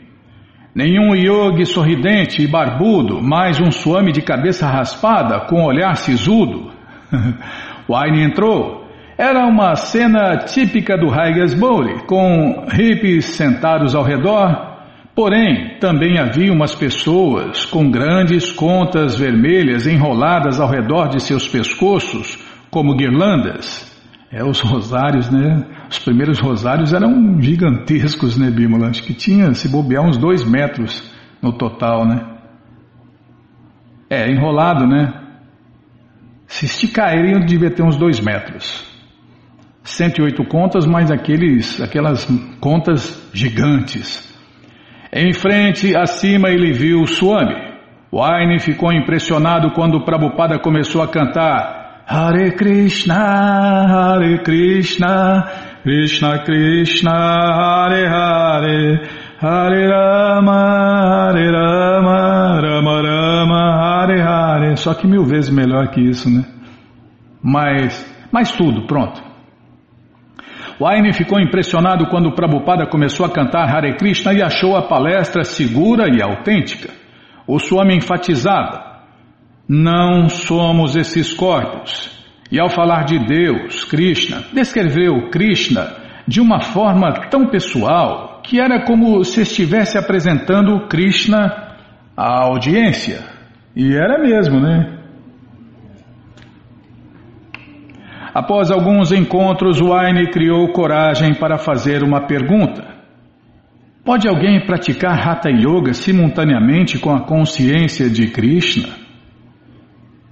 Nenhum yogi sorridente e barbudo, mais um swami de cabeça raspada com olhar sisudo. Wine entrou. Era uma cena típica do Haigesbury, com hippies sentados ao redor, porém também havia umas pessoas com grandes contas vermelhas enroladas ao redor de seus pescoços, como guirlandas. É, os rosários, né? Os primeiros rosários eram gigantescos, né, Bímola? Acho que tinha, se bobear, uns dois metros no total, né? É, enrolado, né? Se esticarem, devia ter uns dois metros. 108 contas, mais aqueles, aquelas contas gigantes. Em frente, acima, ele viu Swami. O Aine ficou impressionado quando Prabhupada começou a cantar Hare Krishna, Hare Krishna, Krishna Krishna, Hare Hare, Hare Rama, Hare Rama, Rama Rama, Hare Hare. Só que mil vezes melhor que isso, né? Mas, mas tudo, pronto. Waine ficou impressionado quando Prabhupada começou a cantar Hare Krishna e achou a palestra segura e autêntica. O Swami enfatizava: Não somos esses corpos. E ao falar de Deus, Krishna, descreveu Krishna de uma forma tão pessoal que era como se estivesse apresentando Krishna à audiência. E era mesmo, né? Após alguns encontros, Wine criou coragem para fazer uma pergunta. Pode alguém praticar Hatha Yoga simultaneamente com a consciência de Krishna?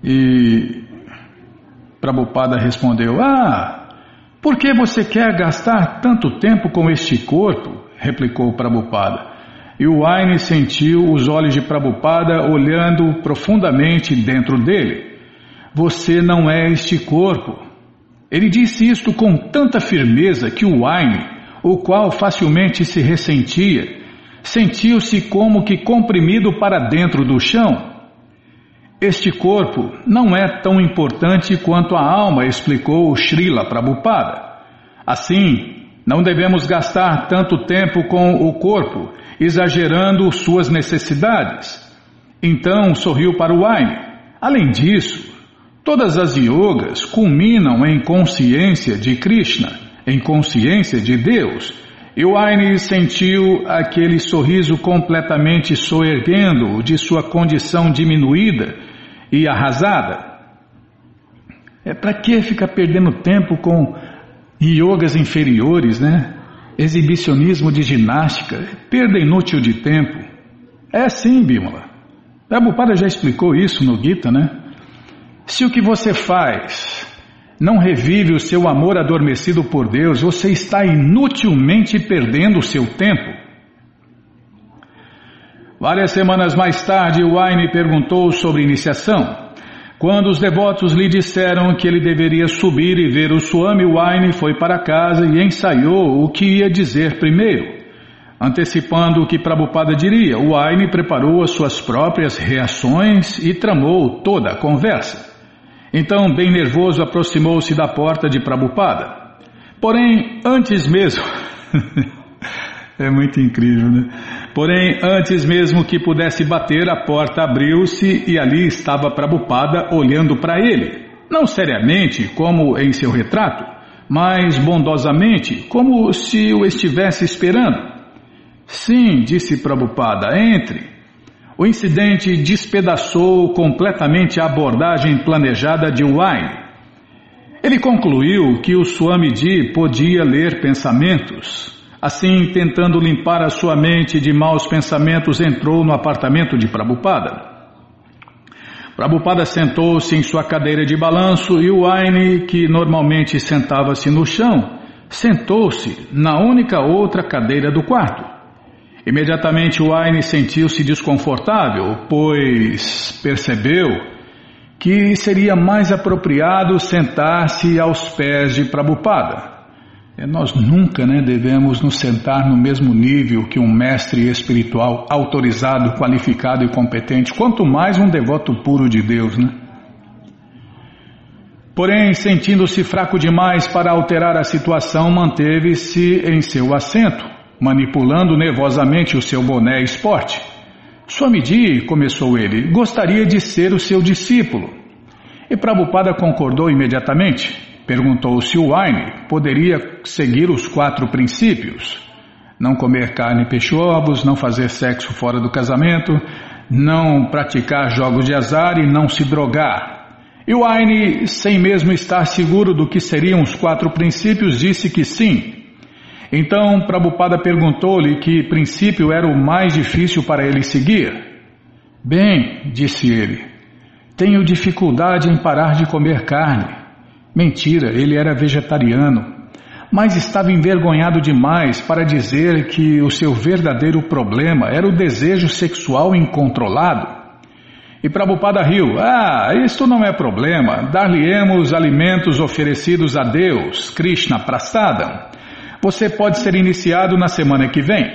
E Prabhupada respondeu: Ah, por que você quer gastar tanto tempo com este corpo? replicou Prabhupada. E o Wine sentiu os olhos de Prabhupada olhando profundamente dentro dele. Você não é este corpo. Ele disse isto com tanta firmeza que o Wine, o qual facilmente se ressentia, sentiu-se como que comprimido para dentro do chão. Este corpo não é tão importante quanto a alma, explicou Srila Prabhupada. Assim, não devemos gastar tanto tempo com o corpo, exagerando suas necessidades. Então sorriu para o Wine. Além disso, Todas as yogas culminam em consciência de Krishna, em consciência de Deus. E o Aine sentiu aquele sorriso completamente soerguendo de sua condição diminuída e arrasada. É para que ficar perdendo tempo com yogas inferiores, né? Exibicionismo de ginástica, perda inútil de tempo. É sim, Bimala. Prabhupada já explicou isso no Gita, né? Se o que você faz não revive o seu amor adormecido por Deus, você está inutilmente perdendo o seu tempo. Várias semanas mais tarde, Wayne perguntou sobre iniciação. Quando os devotos lhe disseram que ele deveria subir e ver o Swami, Wayne foi para casa e ensaiou o que ia dizer primeiro. Antecipando o que Prabhupada diria, Wayne preparou as suas próprias reações e tramou toda a conversa. Então, bem nervoso, aproximou-se da porta de Prabhupada. Porém, antes mesmo. é muito incrível, né? Porém, antes mesmo que pudesse bater, a porta abriu-se e ali estava Prabhupada olhando para ele. Não seriamente, como em seu retrato, mas bondosamente, como se o estivesse esperando. Sim, disse Prabhupada, entre. O incidente despedaçou completamente a abordagem planejada de Wine. Ele concluiu que o Swamiji podia ler pensamentos. Assim, tentando limpar a sua mente de maus pensamentos, entrou no apartamento de Prabhupada. Prabhupada sentou-se em sua cadeira de balanço e o que normalmente sentava-se no chão, sentou-se na única outra cadeira do quarto. Imediatamente Wayne sentiu-se desconfortável, pois percebeu que seria mais apropriado sentar-se aos pés de Prabhupada. É, nós nunca né, devemos nos sentar no mesmo nível que um mestre espiritual autorizado, qualificado e competente, quanto mais um devoto puro de Deus. Né? Porém, sentindo-se fraco demais para alterar a situação, manteve-se em seu assento manipulando nervosamente o seu boné esporte. Swamiji, começou ele, gostaria de ser o seu discípulo. E Prabhupada concordou imediatamente. Perguntou se o Wine poderia seguir os quatro princípios: não comer carne, peixe, ovos, não fazer sexo fora do casamento, não praticar jogos de azar e não se drogar. E o Wine, sem mesmo estar seguro do que seriam os quatro princípios, disse que sim, então Prabhupada perguntou-lhe que princípio era o mais difícil para ele seguir. Bem, disse ele, tenho dificuldade em parar de comer carne. Mentira, ele era vegetariano, mas estava envergonhado demais para dizer que o seu verdadeiro problema era o desejo sexual incontrolado. E Prabhupada riu: Ah, isto não é problema. Dar-lhe-emos alimentos oferecidos a Deus, Krishna Prasadam. Você pode ser iniciado na semana que vem.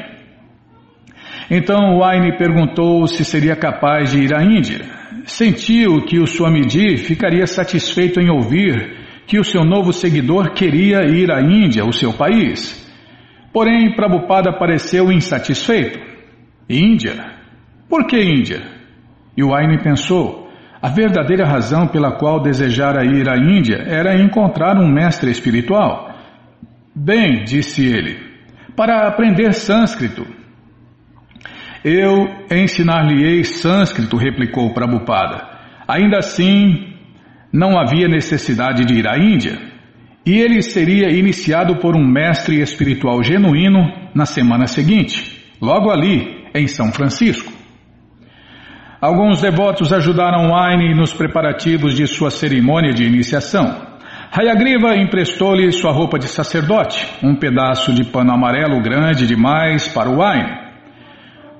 Então Waine perguntou se seria capaz de ir à Índia. Sentiu que o Swamiji ficaria satisfeito em ouvir que o seu novo seguidor queria ir à Índia, o seu país. Porém, Prabhupada pareceu insatisfeito. Índia? Por que Índia? E Waine pensou, a verdadeira razão pela qual desejara ir à Índia era encontrar um mestre espiritual. Bem, disse ele, para aprender sânscrito. Eu ensinar-lhe-ei sânscrito, replicou Prabhupada. Ainda assim, não havia necessidade de ir à Índia. E ele seria iniciado por um mestre espiritual genuíno na semana seguinte, logo ali, em São Francisco. Alguns devotos ajudaram Wine nos preparativos de sua cerimônia de iniciação. Hayagriva emprestou-lhe sua roupa de sacerdote, um pedaço de pano amarelo grande demais para o Wine.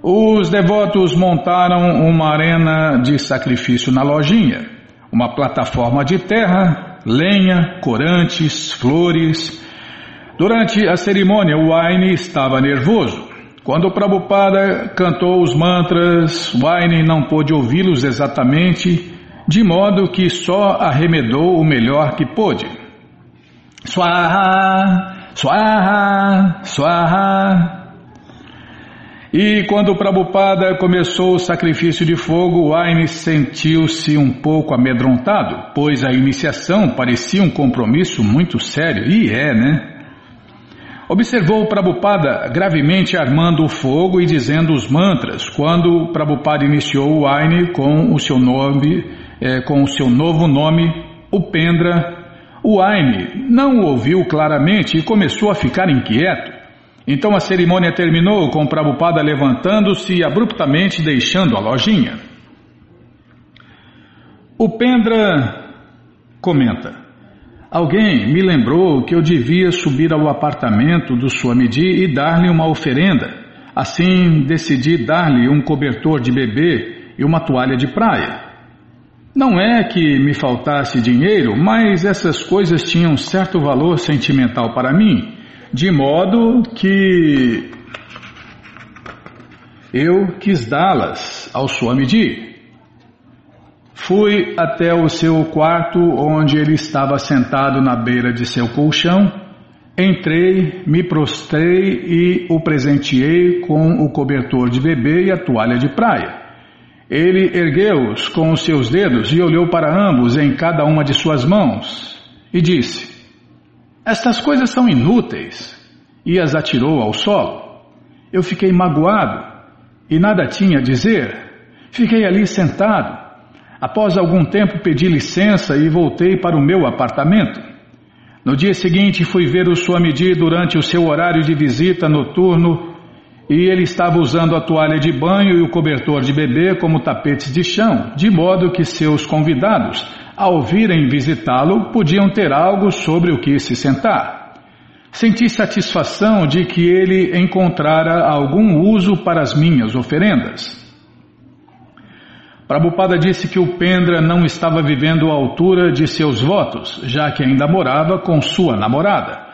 Os devotos montaram uma arena de sacrifício na lojinha, uma plataforma de terra, lenha, corantes, flores. Durante a cerimônia, o Wine estava nervoso. Quando Prabhupada cantou os mantras, Wine não pôde ouvi-los exatamente, de modo que só arremedou o melhor que pôde. Swaha, Swaha, Swaha. E quando Prabhupada começou o sacrifício de fogo, Wine sentiu-se um pouco amedrontado, pois a iniciação parecia um compromisso muito sério, e é, né? Observou Prabhupada gravemente armando o fogo e dizendo os mantras quando Prabhupada iniciou o Aine com o seu nome, é, com o seu novo nome, Upendra. O Aine não o ouviu claramente e começou a ficar inquieto. Então a cerimônia terminou com Prabhupada levantando-se e abruptamente deixando a lojinha. Upendra comenta. Alguém me lembrou que eu devia subir ao apartamento do Swamiji e dar-lhe uma oferenda. Assim, decidi dar-lhe um cobertor de bebê e uma toalha de praia. Não é que me faltasse dinheiro, mas essas coisas tinham certo valor sentimental para mim, de modo que eu quis dá-las ao Swamiji. Fui até o seu quarto, onde ele estava sentado na beira de seu colchão. Entrei, me prostrei e o presenteei com o cobertor de bebê e a toalha de praia. Ele ergueu-os com os seus dedos e olhou para ambos em cada uma de suas mãos e disse: Estas coisas são inúteis, e as atirou ao solo. Eu fiquei magoado e nada tinha a dizer. Fiquei ali sentado Após algum tempo pedi licença e voltei para o meu apartamento. No dia seguinte fui ver o Swamiji durante o seu horário de visita noturno e ele estava usando a toalha de banho e o cobertor de bebê como tapetes de chão, de modo que seus convidados, ao virem visitá-lo, podiam ter algo sobre o que se sentar. Senti satisfação de que ele encontrara algum uso para as minhas oferendas. Prabhupada disse que o Pendra não estava vivendo à altura de seus votos, já que ainda morava com sua namorada.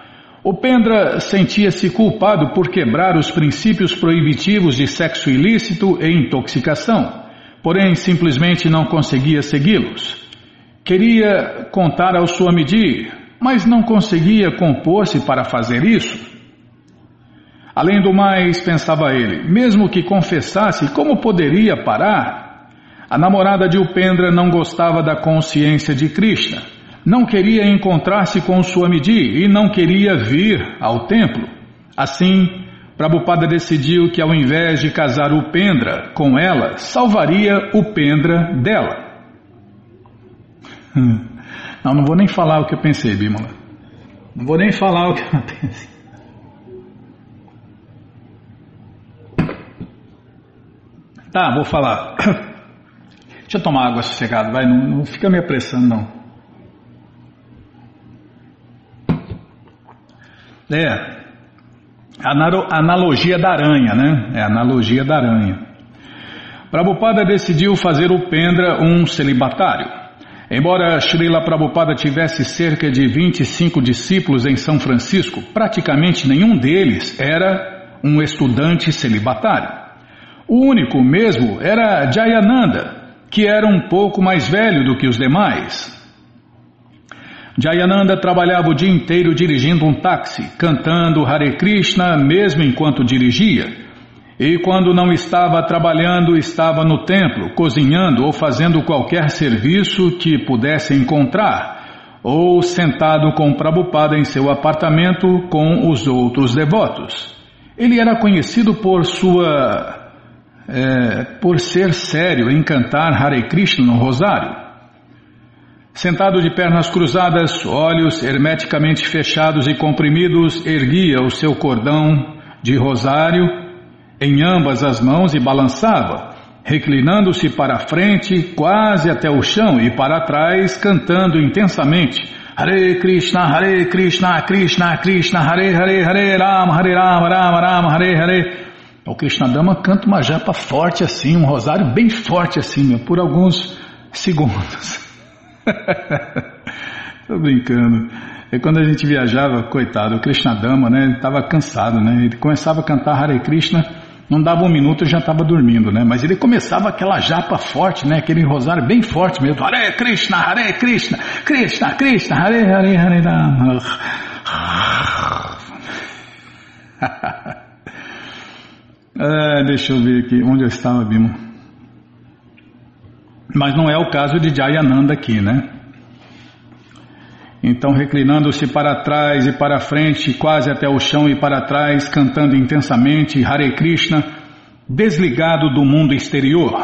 O Pendra sentia-se culpado por quebrar os princípios proibitivos de sexo ilícito e intoxicação, porém simplesmente não conseguia segui-los. Queria contar ao Swamiji, mas não conseguia compor-se para fazer isso. Além do mais, pensava ele, mesmo que confessasse, como poderia parar? A namorada de Upendra não gostava da consciência de Krishna, não queria encontrar-se com Swamiji e não queria vir ao templo. Assim, Prabhupada decidiu que ao invés de casar Upendra com ela, salvaria Upendra dela. Não, não vou nem falar o que eu pensei, Bimala. Não vou nem falar o que eu pensei. Tá, vou falar. Deixa eu tomar água sossegada, vai, não, não fica me apressando não. É, a analogia da aranha, né? É analogia da aranha. Prabhupada decidiu fazer o Pendra um celibatário. Embora Srila Prabhupada tivesse cerca de 25 discípulos em São Francisco, praticamente nenhum deles era um estudante celibatário. O único mesmo era Jayananda, que era um pouco mais velho do que os demais. Jayananda trabalhava o dia inteiro dirigindo um táxi, cantando Hare Krishna mesmo enquanto dirigia. E quando não estava trabalhando, estava no templo, cozinhando ou fazendo qualquer serviço que pudesse encontrar, ou sentado com Prabhupada em seu apartamento com os outros devotos. Ele era conhecido por sua. É, por ser sério em cantar Hare Krishna no rosário. Sentado de pernas cruzadas, olhos hermeticamente fechados e comprimidos, erguia o seu cordão de rosário em ambas as mãos e balançava, reclinando-se para frente, quase até o chão, e para trás, cantando intensamente. Hare Krishna, Hare Krishna, Krishna Krishna, Hare Hare, Hare Rama, Hare Rama, Rama Rama, Hare Hare. O Krishna Dama canta uma japa forte assim, um rosário bem forte assim, por alguns segundos. Tô brincando. E quando a gente viajava, coitado, o Krishna Dama, né, ele estava cansado, né, ele começava a cantar Hare Krishna, não dava um minuto e já estava dormindo, né? Mas ele começava aquela japa forte, né? Aquele rosário bem forte mesmo. Hare Krishna, Hare Krishna, Krishna, Krishna, Hare Hare Hare Rama. é, deixa eu ver aqui onde eu estava, Bima. Mas não é o caso de Jayananda aqui, né? Então, reclinando-se para trás e para frente, quase até o chão e para trás, cantando intensamente Hare Krishna, desligado do mundo exterior.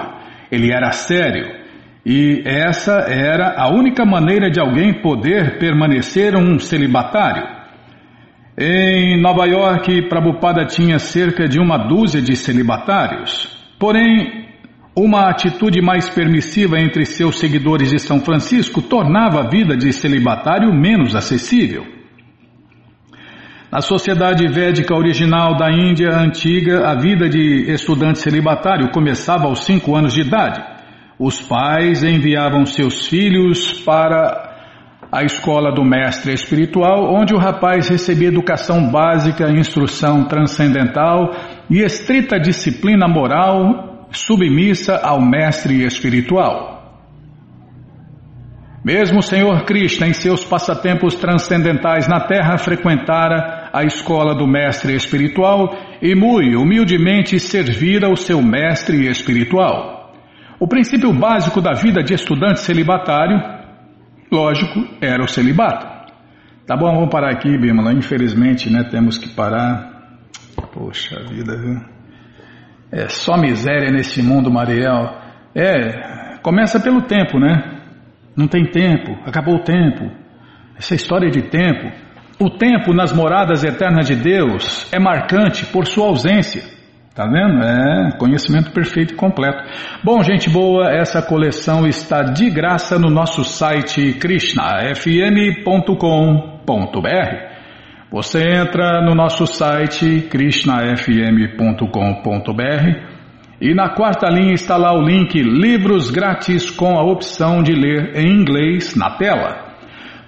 Ele era sério. E essa era a única maneira de alguém poder permanecer um celibatário. Em Nova York, Prabhupada tinha cerca de uma dúzia de celibatários. Porém, uma atitude mais permissiva entre seus seguidores de São Francisco tornava a vida de celibatário menos acessível. Na sociedade védica original da Índia antiga, a vida de estudante celibatário começava aos cinco anos de idade. Os pais enviavam seus filhos para a escola do mestre espiritual, onde o rapaz recebia educação básica, instrução transcendental e estrita disciplina moral submissa ao mestre espiritual. Mesmo o Senhor Krishna, em seus passatempos transcendentais na Terra, frequentara a escola do mestre espiritual e muito humildemente servira o seu mestre espiritual. O princípio básico da vida de estudante celibatário, lógico, era o celibato. Tá bom, vamos parar aqui, Bimala. Infelizmente, né, temos que parar. Poxa vida, viu? É só miséria nesse mundo, Mariel. É, começa pelo tempo, né? Não tem tempo, acabou o tempo. Essa história de tempo. O tempo nas moradas eternas de Deus é marcante por sua ausência. Tá vendo? É conhecimento perfeito e completo. Bom, gente boa, essa coleção está de graça no nosso site krishnafm.com.br. Você entra no nosso site krishnafm.com.br e na quarta linha está lá o link Livros Grátis com a opção de ler em inglês na tela.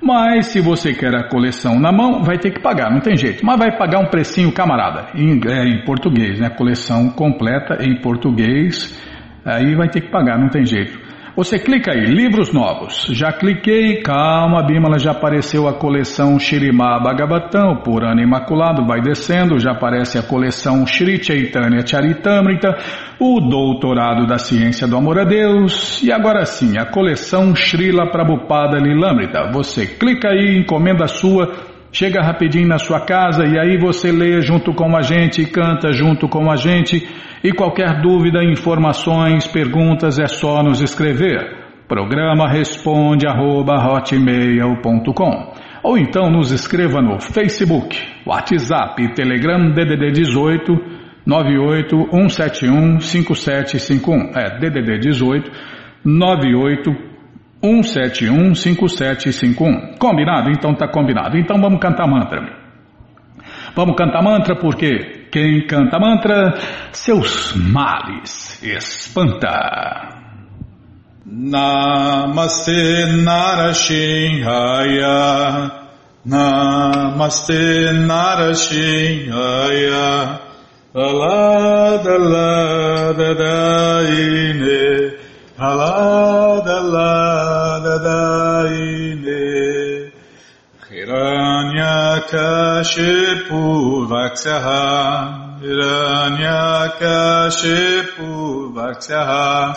Mas se você quer a coleção na mão, vai ter que pagar, não tem jeito. Mas vai pagar um precinho camarada, em, é, em português, né? Coleção completa em português, aí vai ter que pagar, não tem jeito. Você clica aí, livros novos. Já cliquei, calma, Bimala, já apareceu a coleção Shirimá Bhagavatam, por ano imaculado, vai descendo, já aparece a coleção Shri Chaitanya Charitamrita, o Doutorado da Ciência do Amor a Deus, e agora sim, a coleção Srila Prabhupada Lilamrita. Você clica aí, encomenda sua, chega rapidinho na sua casa e aí você lê junto com a gente, canta junto com a gente. E qualquer dúvida, informações, perguntas é só nos escrever. Programa responde arroba, ou então nos escreva no Facebook, WhatsApp, Telegram DDD 18 98 171 5751. É DDD 18 98 171 5751. Combinado? Então tá combinado. Então vamos cantar mantra. Vamos cantar mantra porque quem canta mantra, seus males espanta. Namaste Narashinhaya Namaste Narashinhaya Dala Dala Daine Halada Kashipu Vaksaha Hiranyakashipu Vaksaha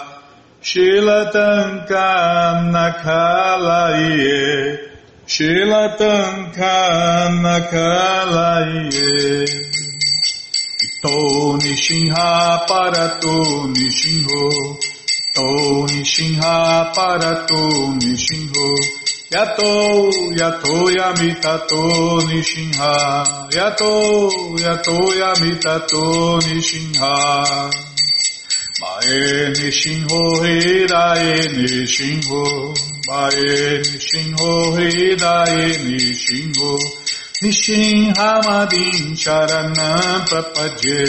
Shilatankam Nakalaye Shilatankam Nakalaye Ito Nishinha Parato Nishinho Ito Nishinha Parato Nishinho Yato Yato Yamitato Nishinha. Yato Yato Yamitato Nishinha. Mae Nishinho Hirae Nishinho. Mae Nishinho Hirae Nishinho. Nishinhamadin Sharanam Prapadye.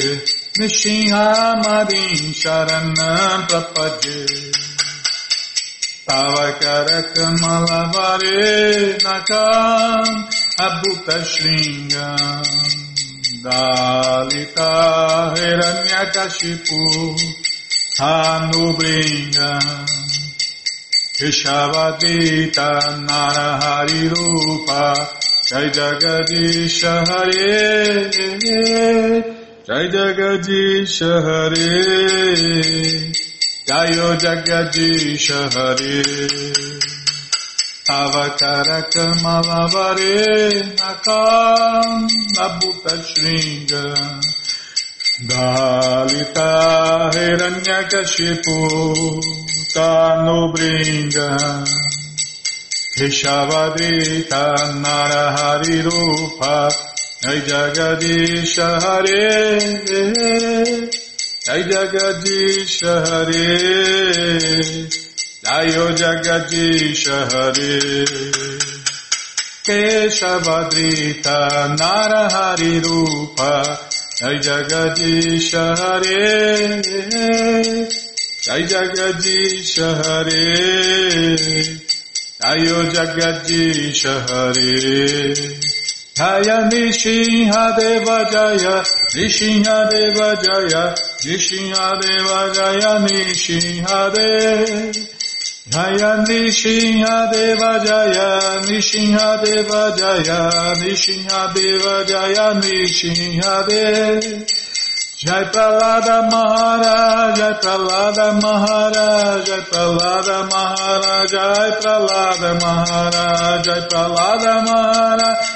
Nishinhamadin Sharanam Prapadye Tavakarakamalabare Nakam Abhuta Shringam Dalita Hiranyakashipu Hanubringam Keshavadita Narahari Rupa. Jai Jagadisha Hare Jai Jagadisha Hare जयो जगदीश हरे अवकरकमलवरे नकाम्बुतशृङ्ग दालिता हिरण्यकशिपो तानुभृङ्ग केशवदीता नरहरिरूप जय जगदीश हरे जय जगदीश हरे जयो जगदीश हरे केशवदृत नरहरिरूप जय जगदीश हरे जय जगदीश हरे जयो जगदीश हरे Jaya Nishinhadeva Jaya, Nishinhadeva Jaya, Nishinhadeva Jaya, Nishinhadeva. Jaya Nishinhadeva Jaya, Nishinhadeva Jaya, Nishinhadeva Jaya, Nishinhadeva. Jai Pralada Maharaj, Jai Pralada Maharaj, Jai Pralada Maharaj, Jai Pralada Maharaj, Jai Pralada Maharaj.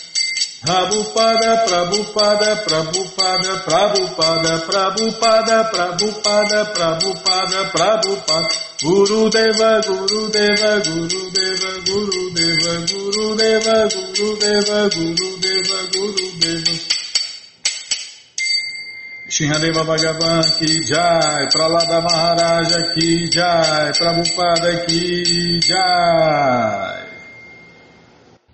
Prabhupada, Prabhupada, Prabhupada, Prabhupada, Prabhupada, Prabhupada, Prabhupada, Prabhupada, Gurudeva, Gurudeva, Gurudeva, Gurudeva, Gurudeva, Gurudeva, Gurudeva, Gurudeva. Shinhadeva Bhagavan ki jai, Pralada Maharaja ki jai, Prabhupada ki jai.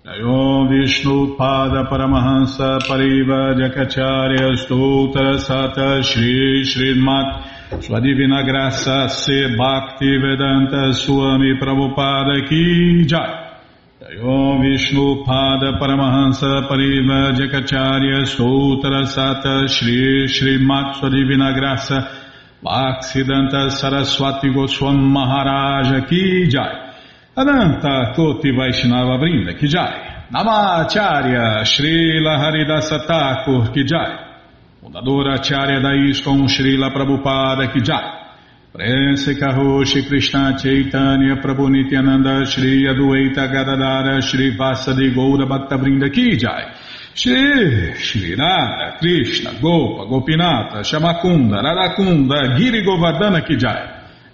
Jayom Vishnu Pada Paramahansa Pariva Jakacharya Stoutra Sata Shri Srimat Sua Divina Graça Se Bhakti Vedanta Swami Prabhupada Ki Jai. Jayom Vishnu Pada Paramahansa Pariva Jakacharya Stoutra Sata Shri Srimat Sua Divina Graça Bhaksidanta Saraswati Goswam Maharaja Ki Jai Ananta Koti Vaishnava Brinda Kijai Namacharya Srila Haridasa Thakur Kijai Fundadora Acharya da Srila Prabhupada Kijai Prense Karoshi Krishna Chaitanya Prabhu Nityananda Shri Adueita Gadadara Shri Vasadi Goura Bhakta Brinda Kijai Shri Shri Radha Krishna Gopa Gopinata Shamakunda Radakunda Giri Govardhana Kijai